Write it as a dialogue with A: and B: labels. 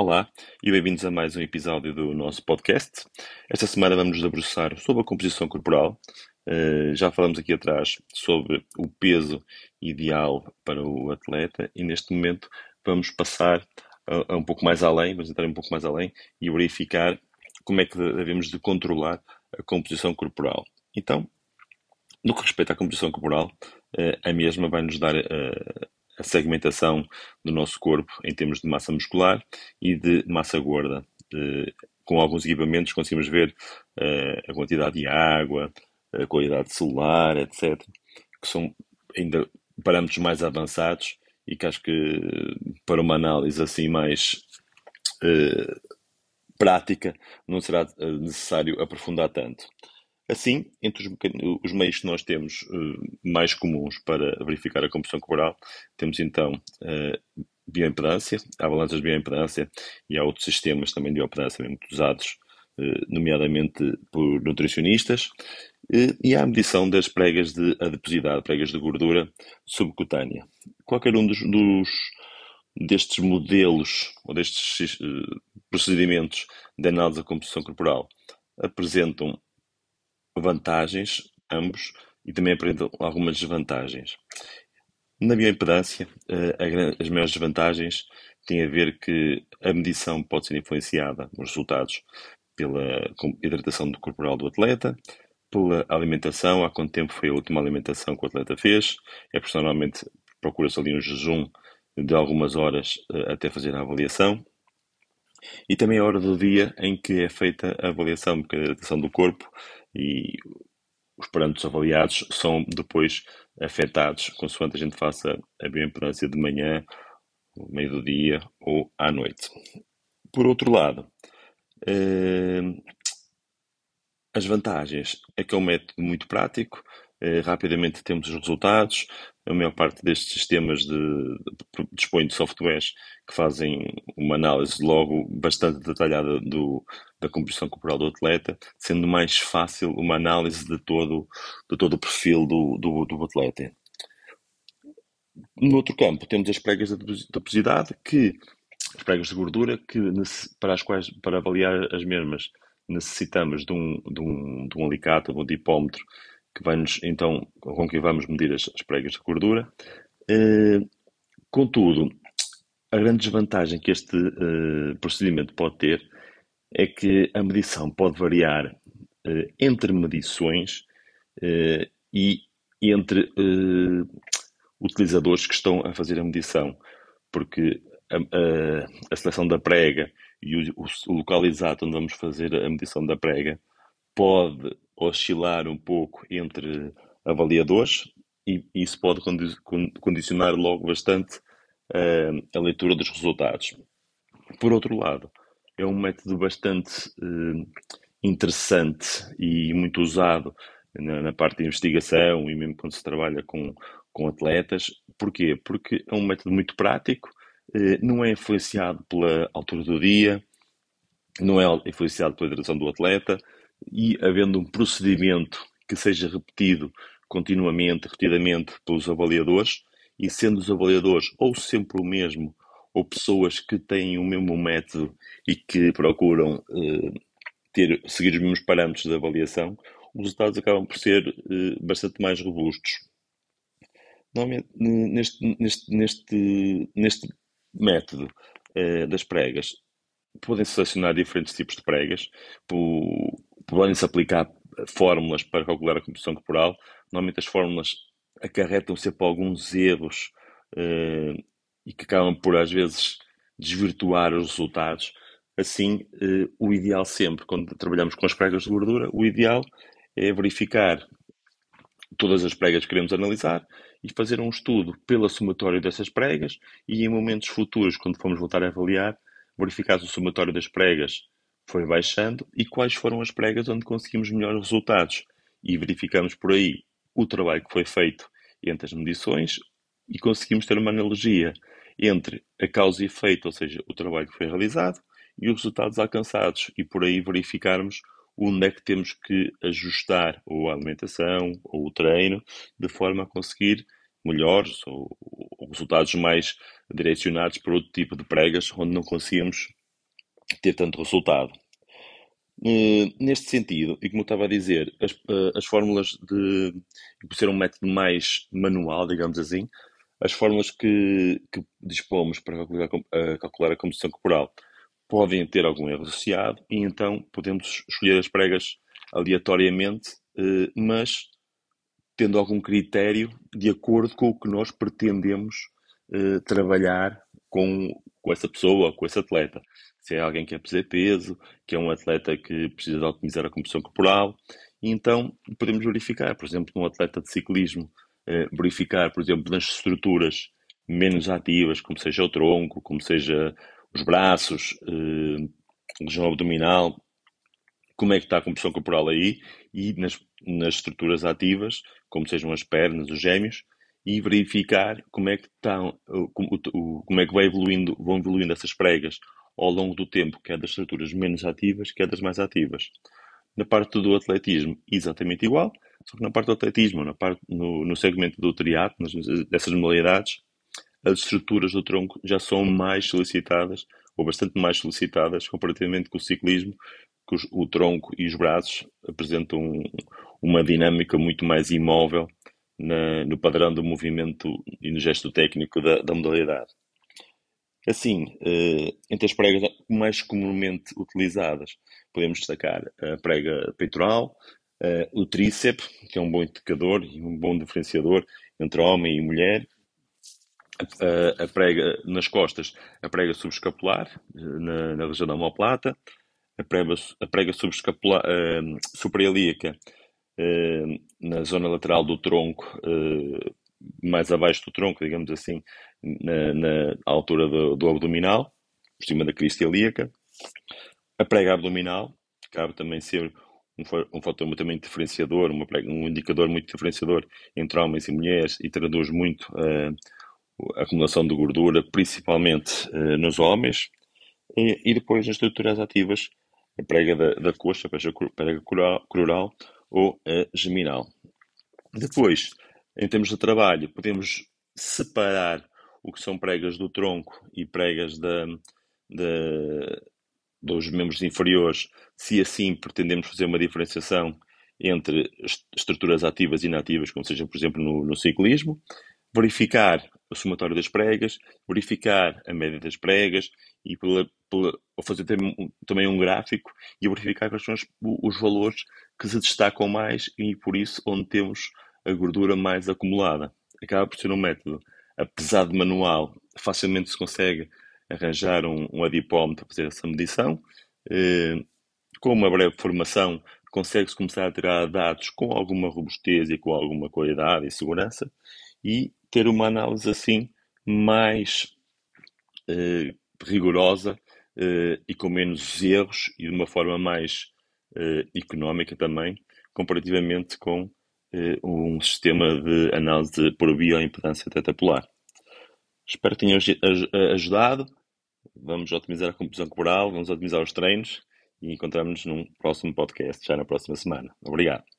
A: Olá e bem-vindos a mais um episódio do nosso podcast. Esta semana vamos nos debruçar sobre a composição corporal. Uh, já falamos aqui atrás sobre o peso ideal para o atleta e neste momento vamos passar a, a um pouco mais além, vamos entrar um pouco mais além e verificar como é que devemos de controlar a composição corporal. Então, no que respeita à composição corporal, uh, a mesma vai nos dar uh, a segmentação do nosso corpo em termos de massa muscular e de massa gorda. com alguns equipamentos conseguimos ver uh, a quantidade de água, a qualidade celular, etc., que são ainda parâmetros mais avançados e que acho que para uma análise assim mais uh, prática não será necessário aprofundar tanto. Assim, entre os, os, meios que nós temos uh, mais comuns para verificar a composição corporal, temos então uh, bioimpedância, há balanças de bioimpedância e há outros sistemas também de bioimpedância muito usados, uh, nomeadamente por nutricionistas, e há a medição das pregas de adiposidade, pregas de gordura subcutânea. Qualquer um dos, dos destes modelos ou destes procedimentos de análise da composição corporal apresentam vantagens, ambos, e também apresentam algumas desvantagens. Na bioimpedância, eh, as maiores desvantagens têm a ver que a medição pode ser influenciada nos resultados pela hidratação corporal do atleta, pela alimentação, há quanto tempo foi a última alimentação que o atleta fez, é personalmente procura-se ali um jejum de algumas horas eh, até fazer a avaliação, e também a hora do dia em que é feita a avaliação, porque a hidratação do corpo e os parâmetros avaliados são depois afetados consoante a gente faça a bioimpedância de manhã, no meio do dia ou à noite. Por outro lado, eh, as vantagens é que é um método muito prático, rapidamente temos os resultados. A maior parte destes sistemas de, de, dispõe de softwares que fazem uma análise logo bastante detalhada do, da composição corporal do atleta, sendo mais fácil uma análise de todo, de todo o perfil do, do, do atleta. No outro campo, temos as pregas de adiposidade, que as pregas de gordura, que, para, as quais, para avaliar as mesmas, necessitamos de um, de um, de um alicate, de um dipómetro, que vai-nos, então, com que vamos medir as, as pregas de gordura. Uh, contudo, a grande desvantagem que este uh, procedimento pode ter é que a medição pode variar uh, entre medições e entre utilizadores que estão a fazer a medição, porque a, a, a seleção da prega e o, o, o local exato onde vamos fazer a medição da prega pode oscilar um pouco entre avaliadores e isso pode condicionar logo bastante uh, a leitura dos resultados. Por outro lado, é um método bastante uh, interessante e muito usado na, parte de investigação e mesmo quando se trabalha com, com atletas. Porquê? Porque é um método muito prático, uh, não é influenciado pela altura do dia, não é influenciado pela hidratação do atleta, e havendo um procedimento que seja repetido continuamente, repetidamente pelos avaliadores, e sendo os avaliadores ou sempre o mesmo, ou pessoas que têm o mesmo método e que procuram eh, ter, seguir os mesmos parâmetros de avaliação, os resultados acabam por ser eh, bastante mais robustos. Normalmente, neste, neste, neste, neste método eh, das pregas, podem selecionar diferentes tipos de pregas, por, podem-se aplicar fórmulas para calcular a composição corporal. Normalmente as fórmulas acarretam sempre alguns erros eh, e que acabam por, às vezes, desvirtuar os resultados. Assim, eh, o ideal sempre, quando trabalhamos com as pregas de gordura, o ideal é verificar todas as pregas que queremos analisar e fazer um estudo pela somatória dessas pregas e em momentos futuros, quando formos voltar a avaliar, verificar o somatório das pregas foi baixando e quais foram as pregas onde conseguimos melhores resultados. E verificamos por aí o trabalho que foi feito entre as medições e conseguimos ter uma analogia entre a causa e efeito, ou seja, o trabalho que foi realizado e os resultados alcançados, e por aí verificarmos onde é que temos que ajustar ou a alimentação ou o treino de forma a conseguir melhores ou, resultados mais direcionados para outro tipo de pregas onde não conseguimos ter tanto resultado. Uh, neste sentido, e como eu estava a dizer, as, uh, as fórmulas de. por ser um método mais manual, digamos assim, as fórmulas que, que dispomos para calcular, calcular a composição corporal podem ter algum erro associado e então podemos escolher as pregas aleatoriamente, mas tendo algum critério de acordo com o que nós pretendemos trabalhar com, com essa pessoa, com esse atleta se é alguém que quer perder peso, que é um atleta que precisa de otimizar a composição corporal. E então podemos verificar, por exemplo, num atleta de ciclismo, eh, verificar, por exemplo, nas estruturas menos ativas, como seja o tronco, como seja os braços, eh, região abdominal, como é que está a composição corporal aí, e nas, nas estruturas ativas, como sejam as pernas, os gêmeos, e verificar como é que estão, como, como é que vai evoluindo, vão evoluindo essas pregas ao longo do tempo, quer das estruturas menos ativas, quer das mais ativas. Na parte do atletismo, exatamente igual, só que na parte do atletismo, na parte, no, no segmento do triatlo, dessas modalidades, as estruturas do tronco já são mais solicitadas, ou bastante mais solicitadas, comparativamente com o ciclismo, que o tronco e os braços apresentam um, uma dinâmica muito mais imóvel na, no padrão do movimento e no gesto técnico da, da modalidade. Assim, eh, entre as pregas mais comumente utilizadas, podemos destacar a prega peitoral, eh, o tríceps, que é um bom indicador e um bom diferenciador entre homem e mulher, a, a prega nas costas, a prega subescapular, eh, na, na região da omoplata, a prega, a prega subescapular, uh, na zona lateral do tronco, uh, mais abaixo do tronco, digamos assim, na, na altura do, do, abdominal, por cima da crista ilíaca. A prega abdominal, cabe também ser um, um fator também diferenciador, prega, um indicador muito diferenciador entre homens e mulheres e traduz muito uh, a acumulação de gordura, principalmente uh, nos homens. E, e, depois nas estruturas ativas, a prega da, da coxa, a prega crural ou a geminal. Depois, em termos de trabalho, podemos separar o que são pregas do tronco e pregas da, da, dos membros inferiores, se assim pretendemos fazer uma diferenciação entre estruturas ativas e inativas, como seja, por exemplo, no, no ciclismo, verificar o somatório das pregas, verificar a média das pregas e pela, pela, ou fazer também um gráfico e verificar quais são os, os valores que se destacam mais e por isso onde temos a gordura mais acumulada. Acaba por ser um método apesar de manual, facilmente se consegue arranjar um, um adipómetro para fazer essa medição. Eh, com uma breve formação, consegue-se começar a tirar dados com alguma robustez e com alguma qualidade e segurança e ter uma análise assim mais eh, rigorosa eh, e com menos erros e de uma forma mais eh, económica também, comparativamente com um sistema de análise por bioimpedância tetapolar. Espero que tenha ajudado. Vamos otimizar a composição corporal, vamos otimizar os treinos e encontramos-nos num próximo podcast já na próxima semana. Obrigado.